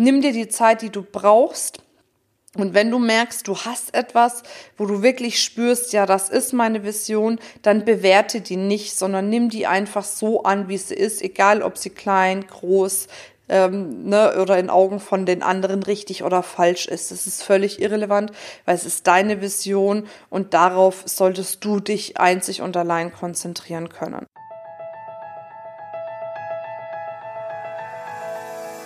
Nimm dir die Zeit, die du brauchst. Und wenn du merkst, du hast etwas, wo du wirklich spürst, ja, das ist meine Vision, dann bewerte die nicht, sondern nimm die einfach so an, wie sie ist, egal ob sie klein, groß, ähm, ne, oder in Augen von den anderen richtig oder falsch ist. Das ist völlig irrelevant, weil es ist deine Vision und darauf solltest du dich einzig und allein konzentrieren können.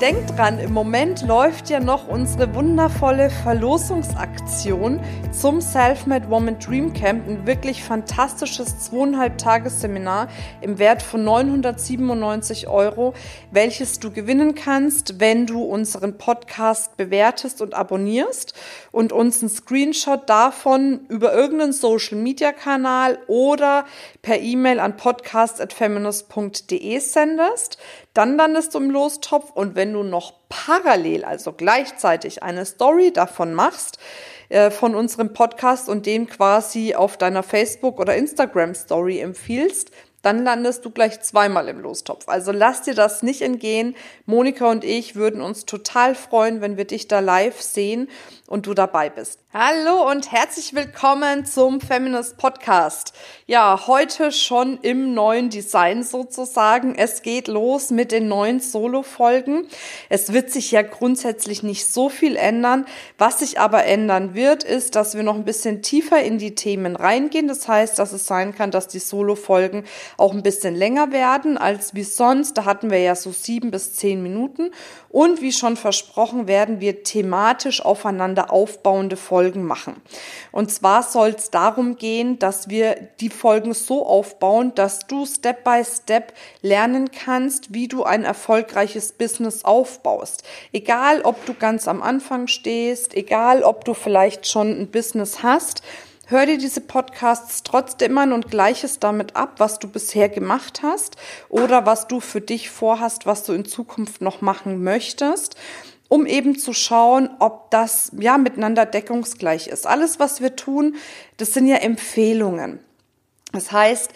Denk dran, im Moment läuft ja noch unsere wundervolle Verlosungsaktion zum Selfmade Woman Dream Camp. Ein wirklich fantastisches zweieinhalb Tagesseminar im Wert von 997 Euro, welches du gewinnen kannst, wenn du unseren Podcast bewertest und abonnierst und uns einen Screenshot davon über irgendeinen Social Media Kanal oder per E-Mail an podcast.feminist.de sendest. Dann landest du im Lostopf und wenn du noch parallel, also gleichzeitig eine Story davon machst, äh, von unserem Podcast und dem quasi auf deiner Facebook- oder Instagram-Story empfiehlst, dann landest du gleich zweimal im Lostopf. Also lass dir das nicht entgehen. Monika und ich würden uns total freuen, wenn wir dich da live sehen und du dabei bist. Hallo und herzlich willkommen zum Feminist Podcast. Ja, heute schon im neuen Design sozusagen. Es geht los mit den neuen Solo-Folgen. Es wird sich ja grundsätzlich nicht so viel ändern. Was sich aber ändern wird, ist, dass wir noch ein bisschen tiefer in die Themen reingehen. Das heißt, dass es sein kann, dass die Solo-Folgen auch ein bisschen länger werden als wie sonst. Da hatten wir ja so sieben bis zehn Minuten. Und wie schon versprochen, werden wir thematisch aufeinander aufbauende Folgen machen. Und zwar soll es darum gehen, dass wir die Folgen so aufbauen, dass du Step by Step lernen kannst, wie du ein erfolgreiches Business aufbaust. Egal, ob du ganz am Anfang stehst, egal, ob du vielleicht schon ein Business hast, Hör dir diese Podcasts trotzdem an und gleich es damit ab, was du bisher gemacht hast oder was du für dich vorhast, was du in Zukunft noch machen möchtest, um eben zu schauen, ob das ja miteinander deckungsgleich ist. Alles, was wir tun, das sind ja Empfehlungen. Das heißt,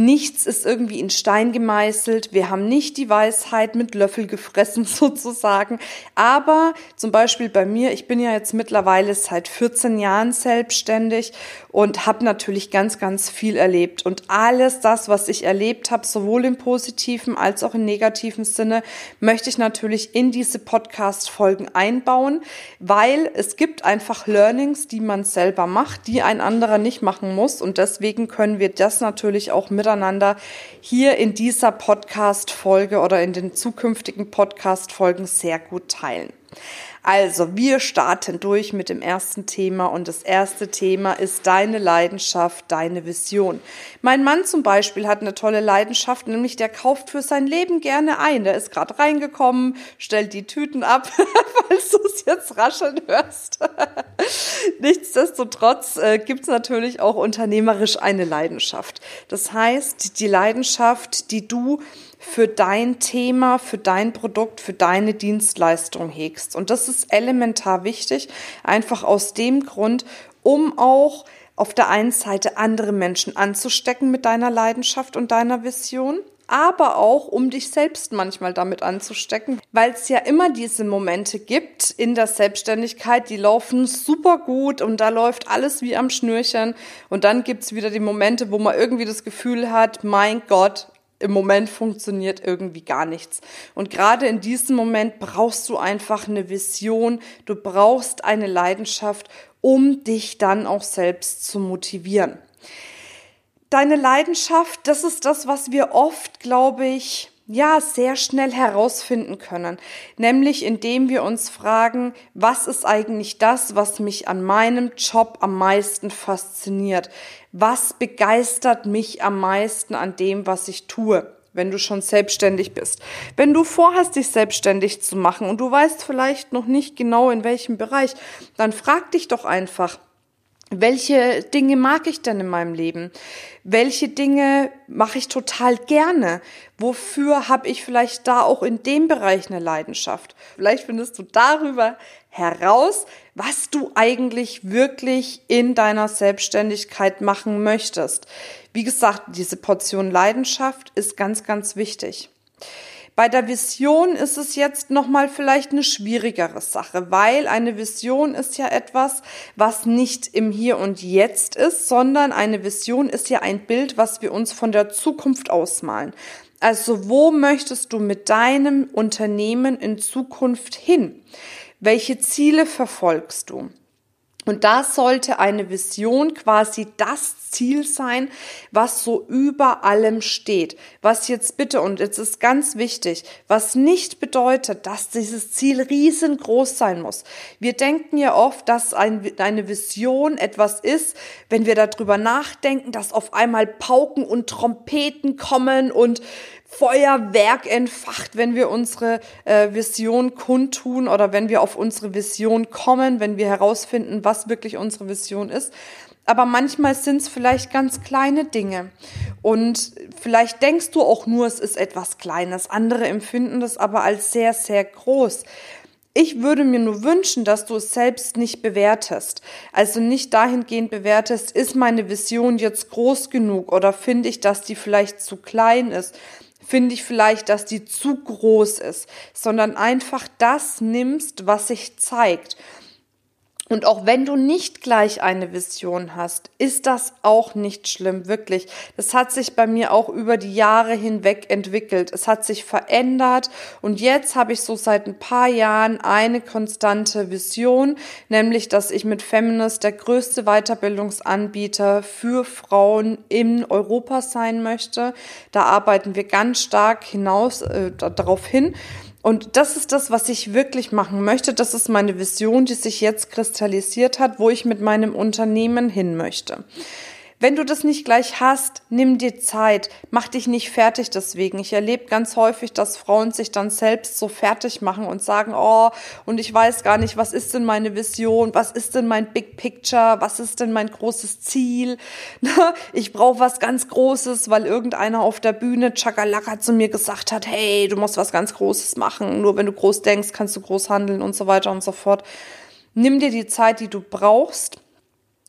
Nichts ist irgendwie in Stein gemeißelt. Wir haben nicht die Weisheit mit Löffel gefressen sozusagen. Aber zum Beispiel bei mir, ich bin ja jetzt mittlerweile seit 14 Jahren selbstständig und habe natürlich ganz, ganz viel erlebt. Und alles das, was ich erlebt habe, sowohl im positiven als auch im negativen Sinne, möchte ich natürlich in diese Podcast-Folgen einbauen, weil es gibt einfach Learnings, die man selber macht, die ein anderer nicht machen muss. Und deswegen können wir das natürlich auch mit miteinander hier in dieser Podcast-Folge oder in den zukünftigen Podcast-Folgen sehr gut teilen. Also, wir starten durch mit dem ersten Thema und das erste Thema ist deine Leidenschaft, deine Vision. Mein Mann zum Beispiel hat eine tolle Leidenschaft, nämlich der kauft für sein Leben gerne ein. Der ist gerade reingekommen, stellt die Tüten ab, falls du es jetzt rascheln hörst. Nichtsdestotrotz äh, gibt es natürlich auch unternehmerisch eine Leidenschaft. Das heißt, die Leidenschaft, die du für dein Thema, für dein Produkt, für deine Dienstleistung hegst. Und das ist elementar wichtig, einfach aus dem Grund, um auch auf der einen Seite andere Menschen anzustecken mit deiner Leidenschaft und deiner Vision, aber auch um dich selbst manchmal damit anzustecken, weil es ja immer diese Momente gibt in der Selbstständigkeit, die laufen super gut und da läuft alles wie am Schnürchen. Und dann gibt's wieder die Momente, wo man irgendwie das Gefühl hat, mein Gott, im Moment funktioniert irgendwie gar nichts. Und gerade in diesem Moment brauchst du einfach eine Vision, du brauchst eine Leidenschaft, um dich dann auch selbst zu motivieren. Deine Leidenschaft, das ist das, was wir oft, glaube ich, ja, sehr schnell herausfinden können. Nämlich indem wir uns fragen, was ist eigentlich das, was mich an meinem Job am meisten fasziniert? Was begeistert mich am meisten an dem, was ich tue? wenn du schon selbstständig bist. Wenn du vorhast, dich selbstständig zu machen und du weißt vielleicht noch nicht genau in welchem Bereich, dann frag dich doch einfach, welche Dinge mag ich denn in meinem Leben? Welche Dinge mache ich total gerne? Wofür habe ich vielleicht da auch in dem Bereich eine Leidenschaft? Vielleicht findest du darüber heraus, was du eigentlich wirklich in deiner Selbstständigkeit machen möchtest. Wie gesagt, diese Portion Leidenschaft ist ganz, ganz wichtig. Bei der Vision ist es jetzt nochmal vielleicht eine schwierigere Sache, weil eine Vision ist ja etwas, was nicht im Hier und Jetzt ist, sondern eine Vision ist ja ein Bild, was wir uns von der Zukunft ausmalen. Also wo möchtest du mit deinem Unternehmen in Zukunft hin? Welche Ziele verfolgst du? Und da sollte eine Vision quasi das Ziel sein, was so über allem steht. Was jetzt bitte, und jetzt ist ganz wichtig, was nicht bedeutet, dass dieses Ziel riesengroß sein muss. Wir denken ja oft, dass ein, eine Vision etwas ist, wenn wir darüber nachdenken, dass auf einmal Pauken und Trompeten kommen und Feuerwerk entfacht, wenn wir unsere äh, Vision kundtun oder wenn wir auf unsere Vision kommen, wenn wir herausfinden, was wirklich unsere Vision ist. Aber manchmal sind es vielleicht ganz kleine Dinge. Und vielleicht denkst du auch nur, es ist etwas Kleines. Andere empfinden das aber als sehr, sehr groß. Ich würde mir nur wünschen, dass du es selbst nicht bewertest. Also nicht dahingehend bewertest, ist meine Vision jetzt groß genug oder finde ich, dass die vielleicht zu klein ist finde ich vielleicht, dass die zu groß ist, sondern einfach das nimmst, was sich zeigt. Und auch wenn du nicht gleich eine Vision hast, ist das auch nicht schlimm, wirklich. Das hat sich bei mir auch über die Jahre hinweg entwickelt. Es hat sich verändert und jetzt habe ich so seit ein paar Jahren eine konstante Vision, nämlich, dass ich mit Feminist der größte Weiterbildungsanbieter für Frauen in Europa sein möchte. Da arbeiten wir ganz stark hinaus äh, darauf hin. Und das ist das, was ich wirklich machen möchte. Das ist meine Vision, die sich jetzt kristallisiert hat, wo ich mit meinem Unternehmen hin möchte. Wenn du das nicht gleich hast, nimm dir Zeit, mach dich nicht fertig deswegen. Ich erlebe ganz häufig, dass Frauen sich dann selbst so fertig machen und sagen, oh, und ich weiß gar nicht, was ist denn meine Vision, was ist denn mein Big Picture, was ist denn mein großes Ziel? Ich brauche was ganz Großes, weil irgendeiner auf der Bühne Chakalaka zu mir gesagt hat, hey, du musst was ganz Großes machen. Nur wenn du groß denkst, kannst du groß handeln und so weiter und so fort. Nimm dir die Zeit, die du brauchst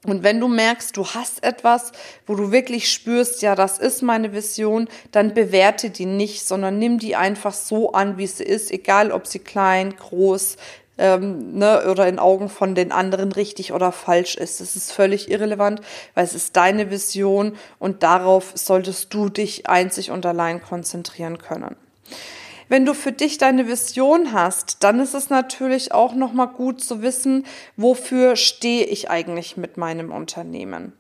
und wenn du merkst, du hast etwas, wo du wirklich spürst, ja, das ist meine Vision, dann bewerte die nicht, sondern nimm die einfach so an, wie sie ist, egal ob sie klein, groß ähm, ne, oder in Augen von den anderen richtig oder falsch ist. Das ist völlig irrelevant, weil es ist deine Vision und darauf solltest du dich einzig und allein konzentrieren können. Wenn du für dich deine Vision hast, dann ist es natürlich auch noch mal gut zu wissen, wofür stehe ich eigentlich mit meinem Unternehmen.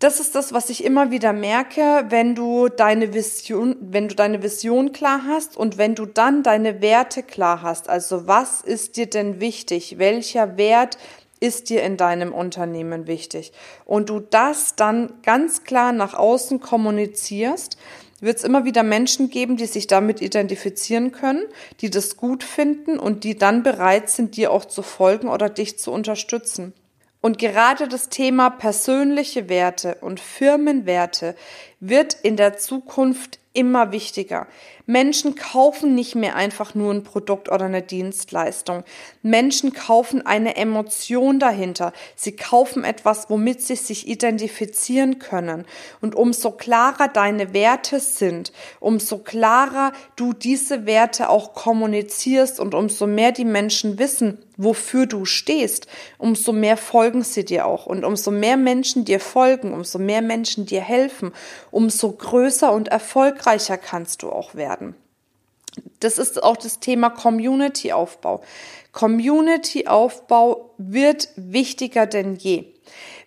Das ist das, was ich immer wieder merke, wenn du deine Vision, wenn du deine Vision klar hast und wenn du dann deine Werte klar hast. Also was ist dir denn wichtig? Welcher Wert ist dir in deinem Unternehmen wichtig? Und du das dann ganz klar nach außen kommunizierst, wird es immer wieder Menschen geben, die sich damit identifizieren können, die das gut finden und die dann bereit sind, dir auch zu folgen oder dich zu unterstützen. Und gerade das Thema persönliche Werte und Firmenwerte wird in der Zukunft immer wichtiger. Menschen kaufen nicht mehr einfach nur ein Produkt oder eine Dienstleistung. Menschen kaufen eine Emotion dahinter. Sie kaufen etwas, womit sie sich identifizieren können. Und umso klarer deine Werte sind, umso klarer du diese Werte auch kommunizierst und umso mehr die Menschen wissen, wofür du stehst, umso mehr folgen sie dir auch. Und umso mehr Menschen dir folgen, umso mehr Menschen dir helfen, umso größer und erfolgreicher kannst du auch werden. Das ist auch das Thema Community-Aufbau. Community-Aufbau wird wichtiger denn je.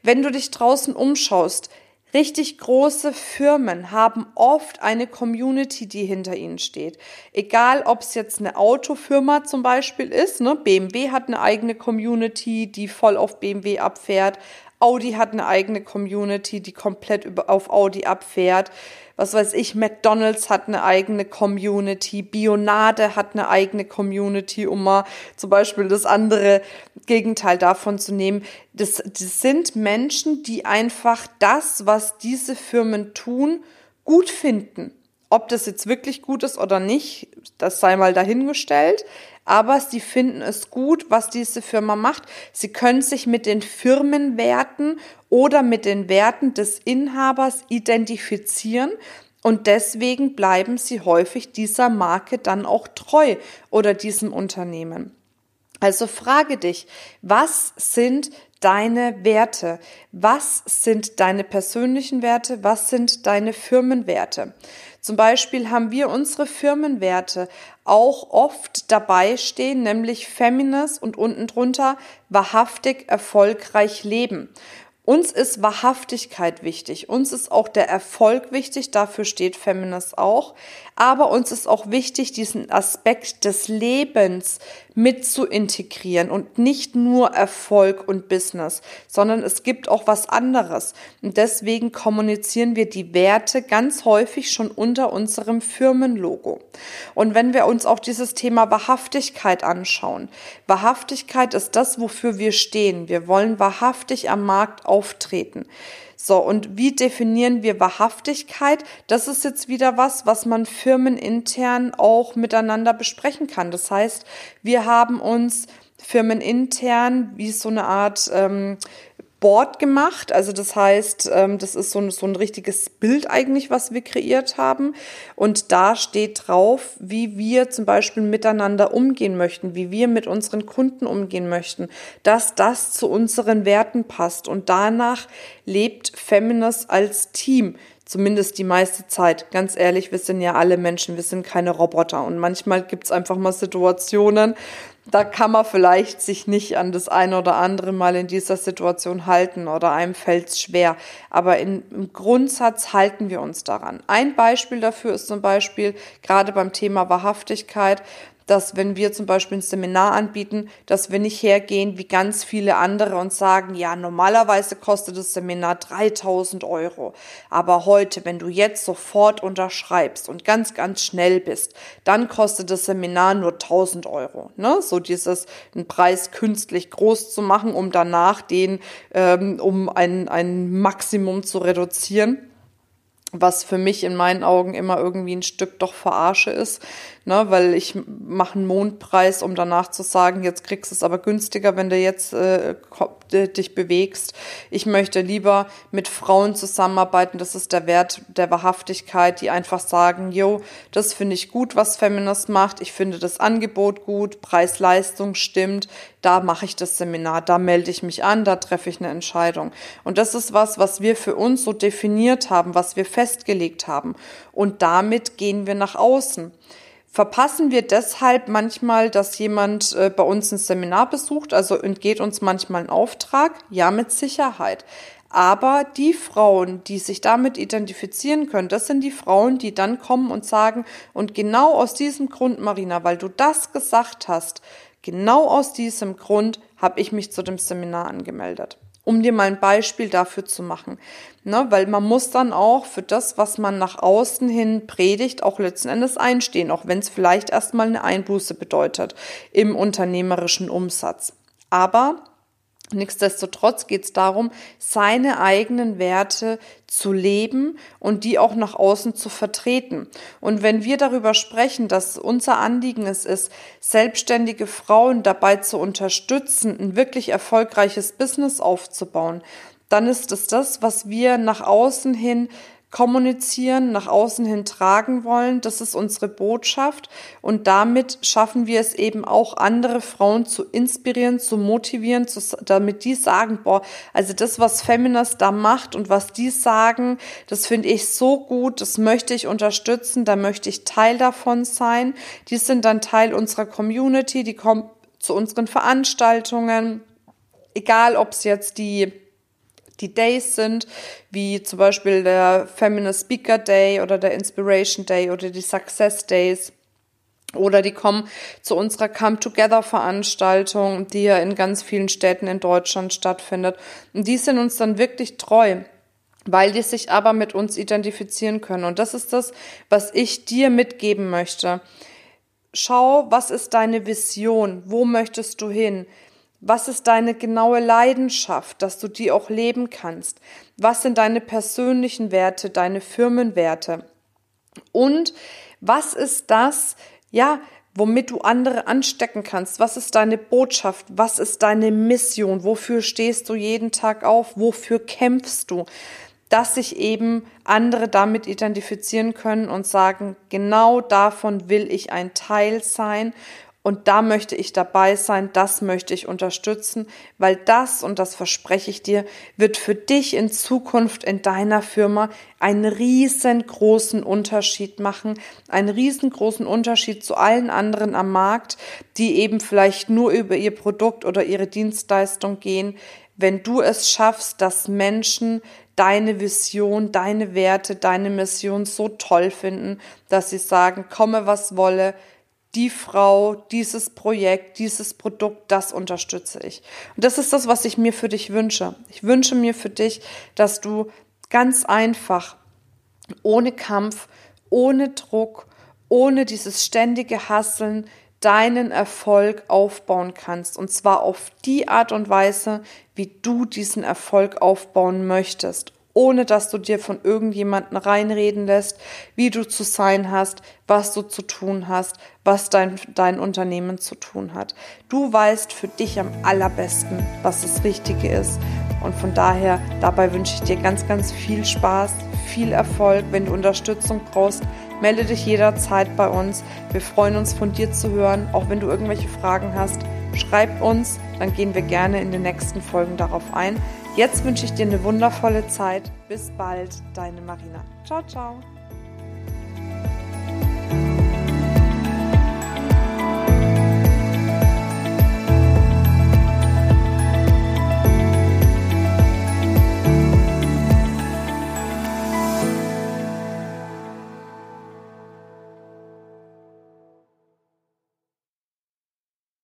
Wenn du dich draußen umschaust, Richtig große Firmen haben oft eine Community, die hinter ihnen steht. Egal, ob es jetzt eine Autofirma zum Beispiel ist, ne? BMW hat eine eigene Community, die voll auf BMW abfährt. Audi hat eine eigene Community, die komplett auf Audi abfährt. was weiß ich, McDonald's hat eine eigene Community, Bionade hat eine eigene Community, um mal zum Beispiel das andere Gegenteil davon zu nehmen. Das, das sind Menschen, die einfach das, was diese Firmen tun, gut finden. Ob das jetzt wirklich gut ist oder nicht, das sei mal dahingestellt. Aber sie finden es gut, was diese Firma macht. Sie können sich mit den Firmenwerten oder mit den Werten des Inhabers identifizieren. Und deswegen bleiben sie häufig dieser Marke dann auch treu oder diesem Unternehmen. Also frage dich, was sind deine Werte? Was sind deine persönlichen Werte? Was sind deine Firmenwerte? Zum Beispiel haben wir unsere Firmenwerte auch oft dabei stehen, nämlich Feminist und unten drunter wahrhaftig erfolgreich leben. Uns ist Wahrhaftigkeit wichtig. Uns ist auch der Erfolg wichtig. Dafür steht Feminist auch. Aber uns ist auch wichtig, diesen Aspekt des Lebens mit zu integrieren und nicht nur Erfolg und Business, sondern es gibt auch was anderes. Und deswegen kommunizieren wir die Werte ganz häufig schon unter unserem Firmenlogo. Und wenn wir uns auch dieses Thema Wahrhaftigkeit anschauen, Wahrhaftigkeit ist das, wofür wir stehen. Wir wollen wahrhaftig am Markt auftreten. So, und wie definieren wir Wahrhaftigkeit? Das ist jetzt wieder was, was man firmenintern auch miteinander besprechen kann. Das heißt, wir haben uns firmenintern wie so eine Art ähm, Board gemacht. Also das heißt, ähm, das ist so ein, so ein richtiges Bild eigentlich, was wir kreiert haben. Und da steht drauf, wie wir zum Beispiel miteinander umgehen möchten, wie wir mit unseren Kunden umgehen möchten, dass das zu unseren Werten passt. Und danach lebt Feminist als Team zumindest die meiste Zeit. Ganz ehrlich, wir sind ja alle Menschen, wir sind keine Roboter. Und manchmal gibt's einfach mal Situationen, da kann man vielleicht sich nicht an das eine oder andere Mal in dieser Situation halten oder einem fällt's schwer. Aber in, im Grundsatz halten wir uns daran. Ein Beispiel dafür ist zum Beispiel gerade beim Thema Wahrhaftigkeit, dass wenn wir zum Beispiel ein Seminar anbieten, dass wir nicht hergehen wie ganz viele andere und sagen, ja, normalerweise kostet das Seminar 3000 Euro. Aber heute, wenn du jetzt sofort unterschreibst und ganz, ganz schnell bist, dann kostet das Seminar nur 1000 Euro. Ne? So dieses, einen Preis künstlich groß zu machen, um danach den, ähm, um ein, ein Maximum zu reduzieren was für mich in meinen Augen immer irgendwie ein Stück doch Verarsche ist, ne, weil ich mache einen Mondpreis, um danach zu sagen, jetzt kriegst du es aber günstiger, wenn du jetzt äh, dich bewegst. Ich möchte lieber mit Frauen zusammenarbeiten, das ist der Wert der Wahrhaftigkeit, die einfach sagen, jo, das finde ich gut, was Feminist macht, ich finde das Angebot gut, Preis-Leistung stimmt, da mache ich das Seminar, da melde ich mich an, da treffe ich eine Entscheidung. Und das ist was, was wir für uns so definiert haben, was wir festgelegt haben. Und damit gehen wir nach außen. Verpassen wir deshalb manchmal, dass jemand äh, bei uns ein Seminar besucht, also entgeht uns manchmal ein Auftrag? Ja, mit Sicherheit. Aber die Frauen, die sich damit identifizieren können, das sind die Frauen, die dann kommen und sagen, und genau aus diesem Grund, Marina, weil du das gesagt hast, genau aus diesem Grund habe ich mich zu dem Seminar angemeldet um dir mal ein Beispiel dafür zu machen. Ne, weil man muss dann auch für das, was man nach außen hin predigt, auch letzten Endes einstehen, auch wenn es vielleicht erstmal eine Einbuße bedeutet im unternehmerischen Umsatz. Aber Nichtsdestotrotz geht es darum, seine eigenen Werte zu leben und die auch nach außen zu vertreten. Und wenn wir darüber sprechen, dass unser Anliegen es ist, selbstständige Frauen dabei zu unterstützen, ein wirklich erfolgreiches Business aufzubauen, dann ist es das, was wir nach außen hin kommunizieren, nach außen hin tragen wollen. Das ist unsere Botschaft. Und damit schaffen wir es eben auch, andere Frauen zu inspirieren, zu motivieren, zu, damit die sagen, boah, also das, was Feminist da macht und was die sagen, das finde ich so gut, das möchte ich unterstützen, da möchte ich Teil davon sein. Die sind dann Teil unserer Community, die kommen zu unseren Veranstaltungen, egal ob es jetzt die die Days sind, wie zum Beispiel der Feminist Speaker Day oder der Inspiration Day oder die Success Days. Oder die kommen zu unserer Come Together Veranstaltung, die ja in ganz vielen Städten in Deutschland stattfindet. Und die sind uns dann wirklich treu weil die sich aber mit uns identifizieren können. Und das ist das, was ich dir mitgeben möchte. Schau, was ist deine Vision? Wo möchtest du hin? Was ist deine genaue Leidenschaft, dass du die auch leben kannst? Was sind deine persönlichen Werte, deine Firmenwerte? Und was ist das, ja, womit du andere anstecken kannst? Was ist deine Botschaft? Was ist deine Mission? Wofür stehst du jeden Tag auf? Wofür kämpfst du? dass sich eben andere damit identifizieren können und sagen, genau davon will ich ein Teil sein und da möchte ich dabei sein, das möchte ich unterstützen, weil das, und das verspreche ich dir, wird für dich in Zukunft in deiner Firma einen riesengroßen Unterschied machen, einen riesengroßen Unterschied zu allen anderen am Markt, die eben vielleicht nur über ihr Produkt oder ihre Dienstleistung gehen, wenn du es schaffst, dass Menschen deine Vision, deine Werte, deine Mission so toll finden, dass sie sagen, komme was wolle, die Frau, dieses Projekt, dieses Produkt, das unterstütze ich. Und das ist das, was ich mir für dich wünsche. Ich wünsche mir für dich, dass du ganz einfach, ohne Kampf, ohne Druck, ohne dieses ständige Hasseln, deinen Erfolg aufbauen kannst. Und zwar auf die Art und Weise, wie du diesen Erfolg aufbauen möchtest. Ohne dass du dir von irgendjemanden reinreden lässt, wie du zu sein hast, was du zu tun hast, was dein, dein Unternehmen zu tun hat. Du weißt für dich am allerbesten, was das Richtige ist. Und von daher, dabei wünsche ich dir ganz, ganz viel Spaß, viel Erfolg. Wenn du Unterstützung brauchst, Melde dich jederzeit bei uns. Wir freuen uns von dir zu hören. Auch wenn du irgendwelche Fragen hast, schreib uns, dann gehen wir gerne in den nächsten Folgen darauf ein. Jetzt wünsche ich dir eine wundervolle Zeit. Bis bald, deine Marina. Ciao, ciao.